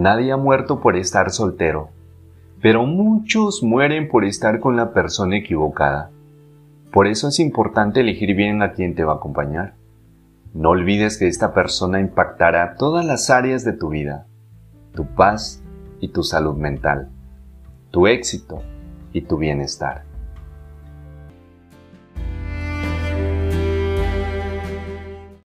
Nadie ha muerto por estar soltero, pero muchos mueren por estar con la persona equivocada. Por eso es importante elegir bien a quien te va a acompañar. No olvides que esta persona impactará todas las áreas de tu vida, tu paz y tu salud mental, tu éxito y tu bienestar.